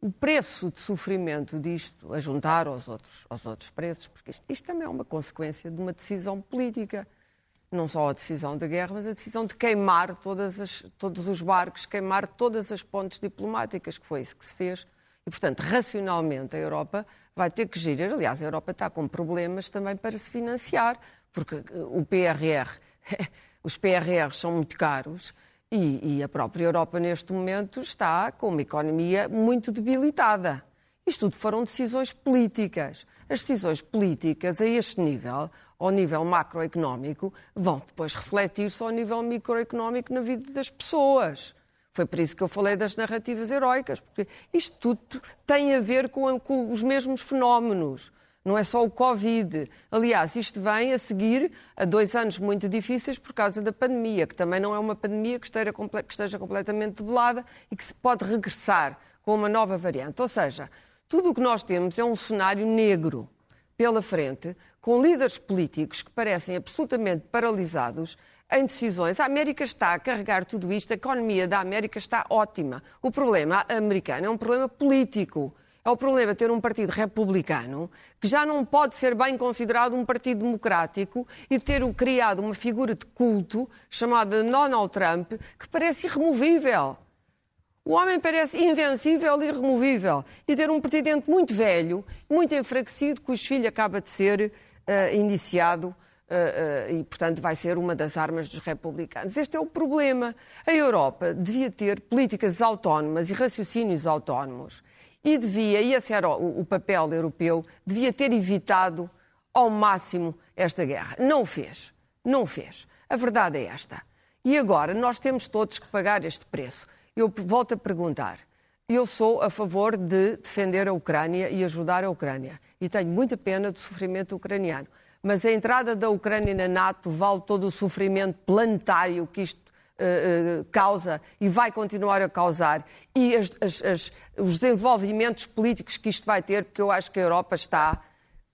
O preço de sofrimento disto, a juntar aos outros, aos outros preços, porque isto, isto também é uma consequência de uma decisão política. Não só a decisão da guerra, mas a decisão de queimar as- todos os barcos, queimar todas as pontes diplomáticas, que foi isso que se fez. E, portanto, racionalmente, a Europa vai ter que gerir. Aliás, a Europa está com problemas também para se financiar, porque eh, o PRR, <laughs> os PRRs são muito caros e, e a própria Europa, neste momento, está com uma economia muito debilitada. Isto tudo foram decisões políticas. As decisões políticas a este nível, ao nível macroeconómico, vão depois refletir-se ao nível microeconómico na vida das pessoas. Foi por isso que eu falei das narrativas heroicas, porque isto tudo tem a ver com, com os mesmos fenómenos. Não é só o Covid. Aliás, isto vem a seguir a dois anos muito difíceis por causa da pandemia, que também não é uma pandemia que esteja, que esteja completamente debelada e que se pode regressar com uma nova variante. Ou seja, tudo o que nós temos é um cenário negro pela frente, com líderes políticos que parecem absolutamente paralisados em decisões. A América está a carregar tudo isto, a economia da América está ótima. O problema americano é um problema político. É o problema ter um partido republicano que já não pode ser bem considerado um partido democrático e ter criado uma figura de culto chamada Donald Trump que parece irremovível. O homem parece invencível e irremovível. E ter um presidente muito velho, muito enfraquecido, cujo filho acaba de ser uh, indiciado Uh, uh, e, portanto, vai ser uma das armas dos republicanos. Este é o problema. A Europa devia ter políticas autónomas e raciocínios autónomos e devia, e esse era o, o papel europeu, devia ter evitado ao máximo esta guerra. Não o fez. Não o fez. A verdade é esta. E agora nós temos todos que pagar este preço. Eu volto a perguntar. Eu sou a favor de defender a Ucrânia e ajudar a Ucrânia. E tenho muita pena do sofrimento ucraniano mas a entrada da Ucrânia na NATO vale todo o sofrimento planetário que isto uh, uh, causa e vai continuar a causar e as, as, as, os desenvolvimentos políticos que isto vai ter, porque eu acho que a Europa está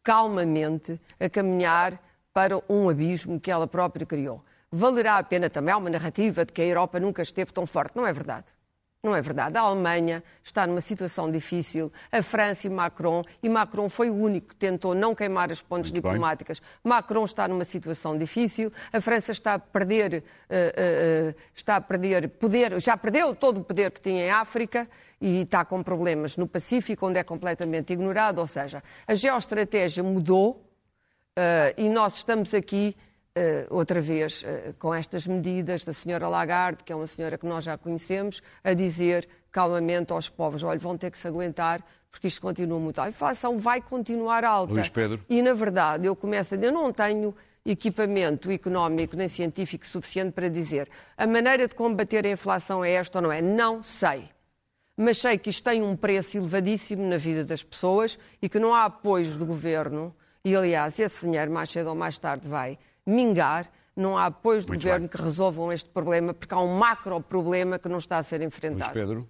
calmamente a caminhar para um abismo que ela própria criou. Valerá a pena também, há uma narrativa de que a Europa nunca esteve tão forte. Não é verdade. Não é verdade. A Alemanha está numa situação difícil, a França e Macron, e Macron foi o único que tentou não queimar as pontes Muito diplomáticas. Bem. Macron está numa situação difícil, a França está a perder, uh, uh, está a perder poder, já perdeu todo o poder que tinha em África e está com problemas no Pacífico, onde é completamente ignorado. Ou seja, a geoestratégia mudou uh, e nós estamos aqui outra vez, uh, com estas medidas da senhora Lagarde, que é uma senhora que nós já conhecemos, a dizer calmamente aos povos, olha, vão ter que se aguentar, porque isto continua muito alto. A inflação vai continuar alta. Luís Pedro. E, na verdade, eu começo a dizer, eu não tenho equipamento económico nem científico suficiente para dizer a maneira de combater a inflação é esta ou não é. Não sei. Mas sei que isto tem um preço elevadíssimo na vida das pessoas e que não há apoios do governo. E, aliás, esse dinheiro, mais cedo ou mais tarde, vai mingar, não há apoios do Muito governo bem. que resolvam este problema, porque há um macro problema que não está a ser enfrentado. Luís Pedro.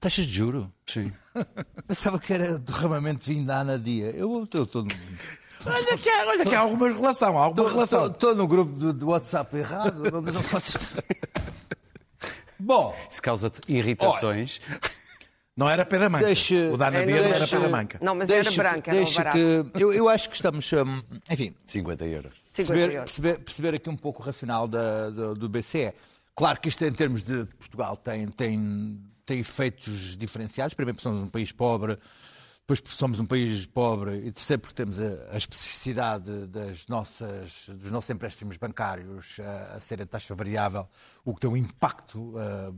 Taxas de juro? Sim. <laughs> Pensava que era derramamento de vinho da Ana Dia. Eu estou todo. Olha que, há, olha que há alguma relação, há alguma tô, relação. Estou no grupo do, do, WhatsApp errado. não, não <laughs> Bom. Isso causa-te irritações. Olha, não era pera manca. Deixa, o da Ana não era pera manca. Não, mas deixa, era branca, era que eu, eu acho que estamos, um, enfim... 50 euros. 50 perceber, euros. Perceber, perceber, aqui um pouco o racional da, do, do BCE. Claro que isto em termos de Portugal tem, tem, tem efeitos diferenciados. Primeiro porque somos um país pobre, porque somos um país pobre e terceiro porque temos a, a especificidade das nossas, dos nossos empréstimos bancários a, a ser a taxa variável, o que tem um impacto uh,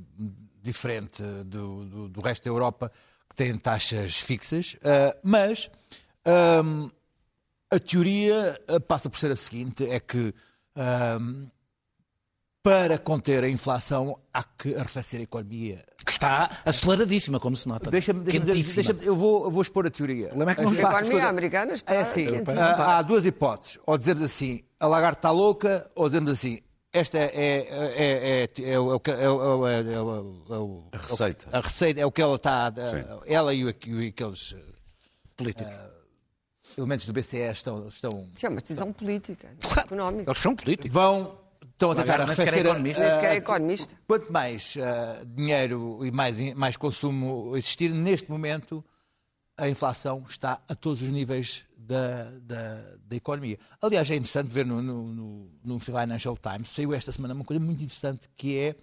diferente do, do, do, resto da Europa, que tem taxas fixas, uh, mas um, a teoria passa por ser a seguinte: é que um, para conter a inflação há que arrefecer a economia. Que está aceleradíssima, como se nota. Deixa-me dizer, deixa eu, vou, eu vou expor a teoria. É que não a está. economia americana está. É assim, há, há duas hipóteses. Ou dizemos assim, a lagarta está louca, ou dizemos assim, esta é, é, é, é, o, a receita. A receita é o que ela está. Ela e, aqueles políticos. elementos do BCE estão. estão Sim, é uma decisão política, económica. Eles são políticos. Vão. Estão a tentar arrefecer. Economista. Nem sequer é economista. Quanto mais uh, dinheiro e mais, mais consumo existir, neste momento a inflação está a todos os níveis da, da, da economia. Aliás, é interessante ver no, no, no, Financial Times, saiu esta semana uma coisa muito interessante que é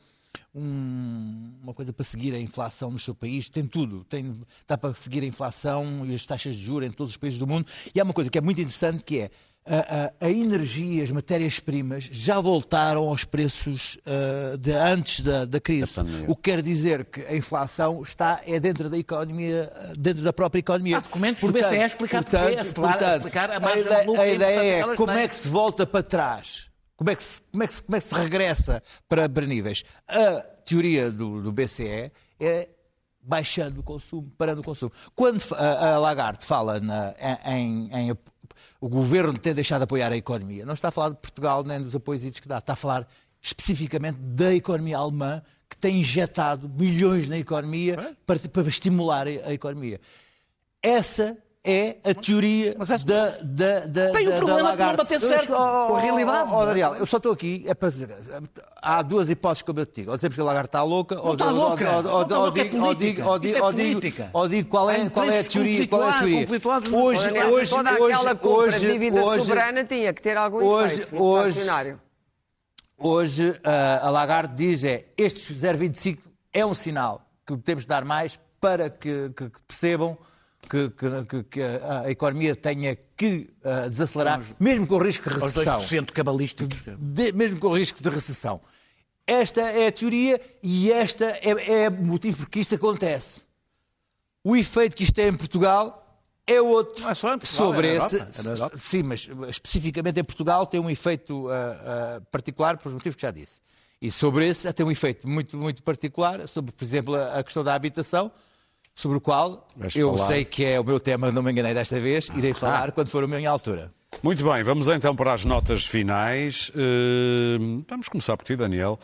um, uma coisa para seguir a inflação no seu país, tem tudo, tem, dá para seguir a inflação e as taxas de juros em todos os países do mundo, e há uma coisa que é muito interessante que é a, a, a energia, as matérias-primas já voltaram aos preços uh, de antes da, da crise. o que quer dizer que a inflação está é dentro da economia, dentro da própria economia. Há documentos portanto, do BCE a explicar portanto, porquê, portanto, explicar a margem a ideia, a ideia é como é que se volta para trás, como é que se, como é que se, como é que se regressa para, para níveis. A teoria do, do BCE é baixando o consumo, parando o consumo. Quando a, a Lagarde fala na, em, em, o governo ter deixado de apoiar a economia, não está a falar de Portugal nem dos apoios que dá, está a falar especificamente da economia alemã que tem injetado milhões na economia para, para estimular a, a economia. Essa é a teoria mas, mas da, da, da, Tem um da, problema da de não bater certo oh, com a realidade. Oh, oh, Daniel, eu só estou aqui, é para dizer, há duas hipóteses como eu te digo. Ou dizemos que a Lagarde está louca, não ou, está louca. ou, digo, qual é, qual é a teoria. Qual é a teoria. Hoje, Daniel, hoje, toda hoje, aquela compra hoje, de dívida hoje, soberana tinha que ter algum hoje, efeito hoje, hoje a Lagarde diz é, este 0,25 é um sinal que temos de dar mais para que, que, que percebam que, que, que, a economia tenha que uh, desacelerar, mesmo com o risco de recessão. Os 2% cabalísticos. De, mesmo com o risco de recessão. Esta é a teoria e esta é, é o motivo por que isto acontece. O efeito que isto tem em Portugal é outro. Não é só em Portugal, sobre é esse. Europa, sim, mas especificamente em Portugal tem um efeito uh, uh, particular pelos motivos que já disse. E sobre esse tem um efeito muito, muito particular, sobre, por exemplo, a questão da habitação, sobre o qual Vais eu falar. sei que é o meu tema, não me enganei desta vez, irei ah. falar quando for a minha altura. Muito bem, vamos então para as notas finais. Uh, vamos começar por ti, Daniel.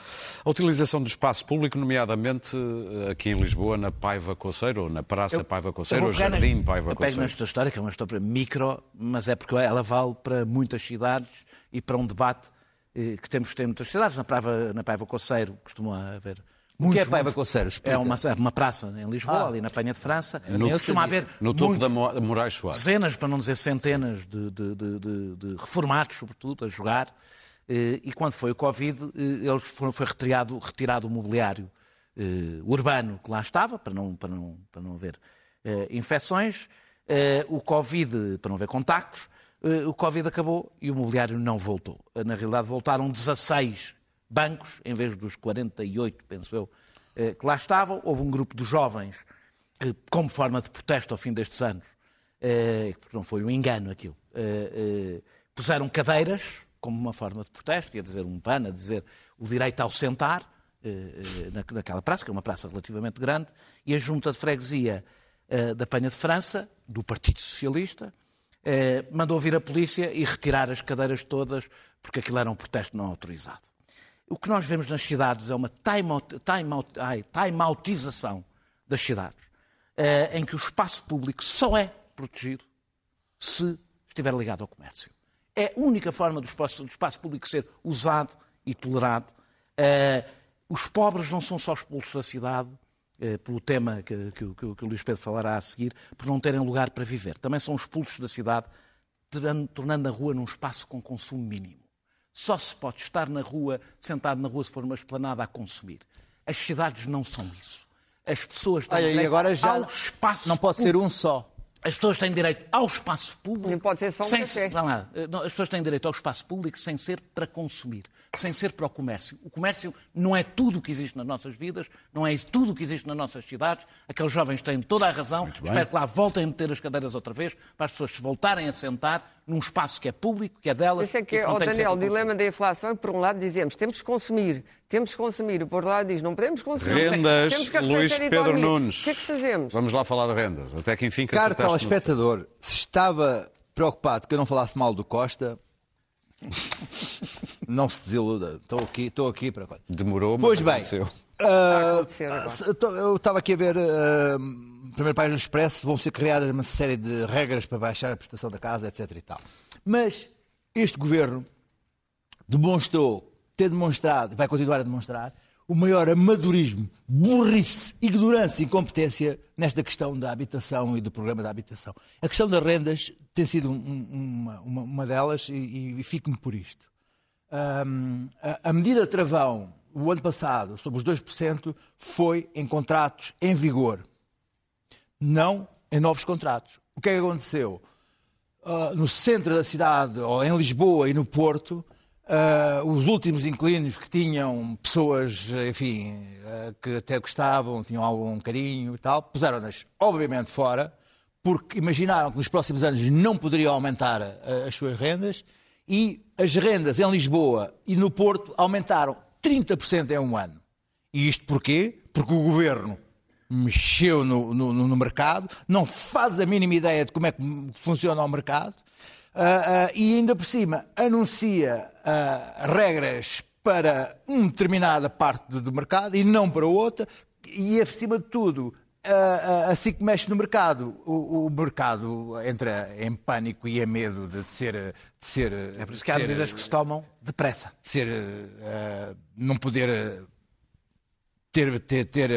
A utilização do espaço público, nomeadamente uh, aqui em Lisboa, na Paiva Coceiro, ou na Praça eu, Paiva Coceiro, ou Jardim Paiva eu Coceiro. Eu pego nesta história, que é uma história micro, mas é porque ela vale para muitas cidades e para um debate uh, que temos que ter em muitas cidades. Na Paiva, na Paiva Coceiro costuma haver o que é Paiva Conceiro? É uma, é uma praça em Lisboa, ah. ali na Penha de França. No, costuma haver no topo da Moraes Soares. Dezenas, para não dizer centenas, de, de, de, de, reformados, sobretudo, a jogar. Eh, e quando foi o Covid, eh, eles foram, foi retirado, retirado o mobiliário eh, urbano que lá estava, para não, para não, para não haver infecções. O Covid, para não haver contactos, o Covid acabou e o mobiliário não voltou. Na realidade, voltaram 16 bancos, em vez dos 48, penso eu, eh, que lá estavam. Houve um grupo de jovens que, como forma de protesto ao fim destes anos, eh, porque não foi um engano aquilo, eh, puseram cadeiras como uma forma de protesto, ia dizer um PAN, a dizer o direito ao sentar, naquela praça, que é uma praça relativamente grande, e a junta de freguesia da Penha de França, do Partido Socialista, mandou vir a polícia e retirar as cadeiras todas, porque aquilo era um protesto não autorizado. O que nós vemos nas cidades é uma time-outização time das cidades, eh, em que o espaço público só é protegido se estiver ligado ao comércio. É a única forma do espaço, do espaço público ser usado e tolerado. Eh, os pobres não são só expulsos da cidade, eh, pelo tema que, que, que, que, o Luís Pedro falará a seguir, por não terem lugar para viver. Também são expulsos da cidade, tornando a rua num espaço com consumo mínimo. Só se pode estar na rua, sentado na rua, se for uma esplanada a consumir. As cidades não são isso. As pessoas têm direito agora já ao espaço. Não pode ser um só. As pessoas têm direito ao espaço público. Nem pode ser só um sem, café. Lá, as pessoas têm direito ao espaço público sem ser para consumir sem ser para o comércio. O comércio não é tudo o que existe nas nossas vidas, não é tudo o que existe nas nossas cidades. Aqueles jovens têm toda a razão. Espero que lá voltem a meter as cadeiras outra vez, para as pessoas se voltarem a sentar num espaço que é público, que é delas. Isso é que, oh, Daniel, o dilema da inflação é que, por um lado, dizemos temos que consumir, temos que consumir, e por outro lado diz não podemos consumir. Rendas, temos que Luís Pedro Nunes. O que é que fazemos? Vamos lá falar de rendas. Até que enfim que Caro telespectador, se estava preocupado que eu não falasse mal do Costa, <laughs> não se desiluda. Estou aqui, estou aqui para. Demorou, mas pois bem. Aconteceu. Uh, eu estava aqui a ver, uh, primeiro página do Expresso, vão ser criadas uma série de regras para baixar a prestação da casa, etc. e tal. Mas este governo demonstrou, ter demonstrado, vai continuar a demonstrar, o maior amadorismo, burrice, ignorância e incompetência nesta questão da habitação e do programa da habitação. A questão das rendas tem sido um, uma, uma, uma, delas e, e fico-me por isto. Um, a, a, medida travão, o ano passado, sobre os 2%, foi em contratos em vigor, não em novos contratos. O que é que aconteceu? Uh, no centro da cidade, ou em Lisboa e no Porto, Uh, os últimos inquilinos que tinham pessoas, enfim, uh, que até gostavam, tinham algum carinho e tal, puseram-nas, obviamente, fora, porque imaginaram que nos próximos anos não poderiam aumentar as suas rendas e as rendas em Lisboa e no Porto aumentaram 30% em um ano. E isto porquê? Porque o governo mexeu no, no, no mercado, não faz a mínima ideia de como é que funciona o mercado. Uh, uh, e ainda por cima anuncia uh, regras para uma determinada parte do mercado e não para outra, e acima de tudo, assim que mexe no mercado, o, o, mercado entra em pânico e é medo de ser. De ser é por isso que há medidas que se tomam depressa. De ser. não poder ter, ter, ter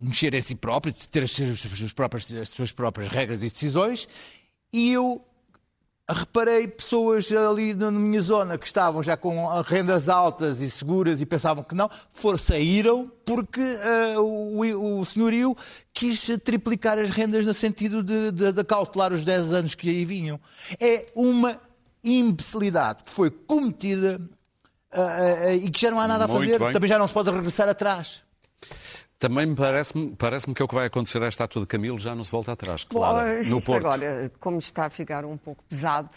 mexer em si próprio, ter as suas, próprias, as suas próprias regras e decisões, e eu reparei pessoas ali na minha zona que estavam já com rendas altas e seguras e pensavam que não, foram, saíram porque uh, o, o senhorio quis triplicar as rendas no sentido de, de, de cautelar os 10 anos que aí vinham. É uma imbecilidade que foi cometida uh, uh, e que já não há nada a fazer, também já não se pode regressar atrás. Também parece-me parece que é o que vai acontecer à estátua de Camilo, já não se volta atrás. Claro, Bom, no Porto. agora, como está a ficar um pouco pesado,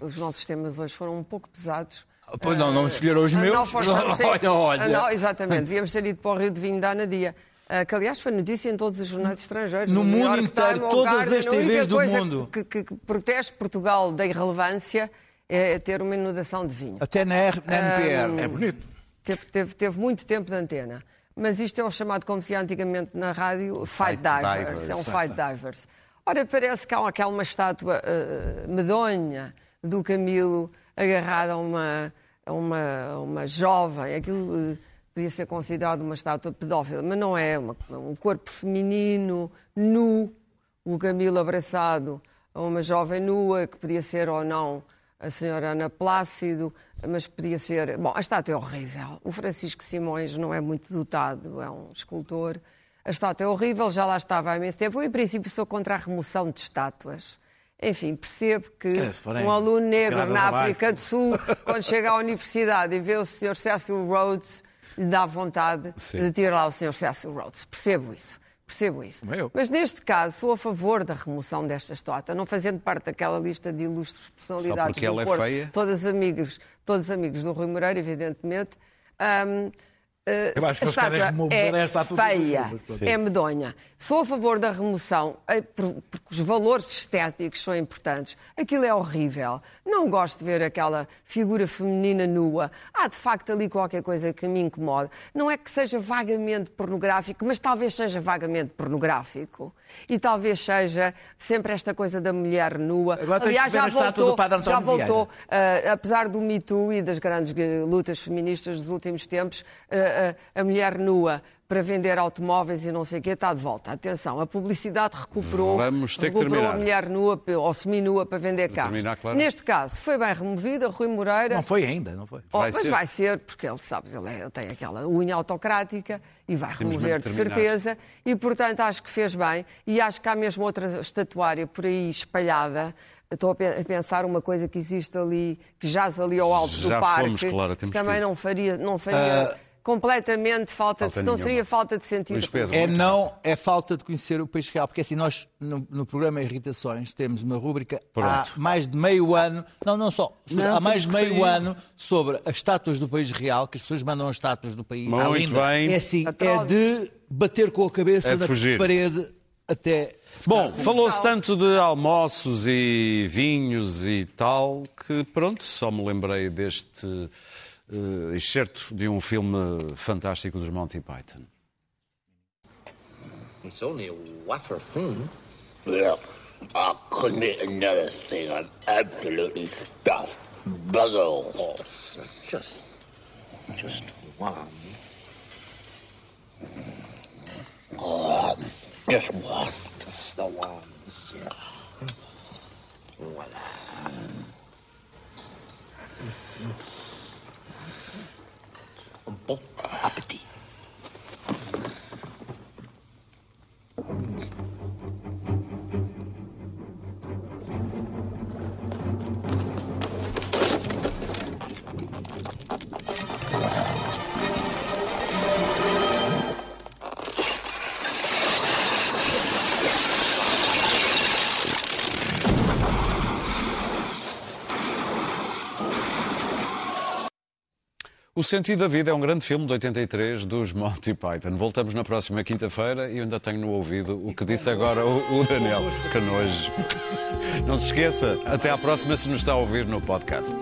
os nossos temas hoje foram um pouco pesados. Pois não, não escolheram os meus. Não, foste, <laughs> olha, olha. Não, exatamente, devíamos ter ido para o Rio de Vinho da Anadia. Uh, que aliás foi notícia em todos os jornais estrangeiros. No, no mundo inteiro, Time, todas as TVs do mundo. Que, que, que protege Portugal da irrelevância é ter uma inundação de vinho. Até na, R, na NPR. Um, é bonito. Teve, teve, teve muito tempo de antena. Mas isto é o chamado, como se antigamente na rádio, fight, fight divers. divers. É um fight divers. Ora, parece que há aquela uma estátua uh, medonha do Camilo agarrada a uma, a uma, uma jovem. Aquilo uh, podia ser considerado uma estátua pedófila, mas não é. Uma, um corpo feminino, nu, o Camilo abraçado a uma jovem nua, que podia ser ou não a senhora Ana Plácido, mas podia ser. Bom, a estátua é horrível. O Francisco Simões não é muito dotado, é um escultor. A estátua é horrível, já lá estava há imenso tempo. Eu, em princípio, sou contra a remoção de estátuas. Enfim, percebo que um aluno negro na África do Sul, <laughs> quando chega à universidade e vê o Sr. Cecil Rhodes, lhe dá vontade Sim. de tirar lá o Sr. Cecil Rhodes. Percebo isso. Percebo isso. Mas neste caso sou a favor da remoção desta estátua, não fazendo parte daquela lista de ilustres personalidades Só porque ela é feia? Todos amigos, todos amigos do Rui Moreira, evidentemente. Um, eu acho que a estátua é a feia, é medonha. Sou a favor da remoção, eh, porque os valores estéticos são importantes. Aquilo é horrível. Não gosto de ver aquela figura feminina nua. Há, de facto, ali qualquer coisa que me incomoda. Não é que seja vagamente pornográfico, mas talvez seja vagamente pornográfico. E talvez seja sempre esta coisa da mulher nua. Agora Aliás, já voltou, já voltou uh, apesar do Me Too e das grandes lutas feministas dos últimos tempos, uh, a, a mulher nua para vender automóveis e não sei o quê está de volta. Atenção, a publicidade recuperou, Vamos ter recuperou que a mulher nua ou seminua para vender carros. Terminar, claro. Neste caso, foi bem removida, Rui Moreira... Não foi ainda, não foi. Oh, vai mas ser. vai ser, porque ele, sabes, ele, é, ele, tem aquela unha autocrática e vai Temos remover de certeza. E, portanto, acho que fez bem. E acho que há mesmo outra estatuária por aí espalhada Estou a pensar uma coisa que existe ali, que jaz ali ao alto Já do parque. Fomos, claro, temos também não faria, não faria uh, completamente falta, falta de, não seria falta de sentido. É não, é falta de conhecer o país real, porque assim nós no, no programa Irritações temos uma rúbrica há mais de meio ano, não, não só, não, há mais de meio ano sobre as estátuas do país real, que as pessoas mandam as estátuas do país. Muito bem. É assim, é de bater com a cabeça é na fugir. parede até Bom, falou-se tanto de almoços e vinhos e tal que, pronto, só me lembrei deste uh, excerto de um filme fantástico dos Monty Python. It's only a wafer thin. Yeah, I couldn't eat another thing. I'm absolutely stuffed. Bugger horse. Just, just one. Oh, just one. Just the one. Yeah. Voilà. Bon appétit. O Sentido da Vida é um grande filme de 83 dos Monty Python. Voltamos na próxima quinta-feira e ainda tenho no ouvido o que disse agora o, Daniel. Que. Não se esqueça, até à próxima se nos está a ouvir no podcast.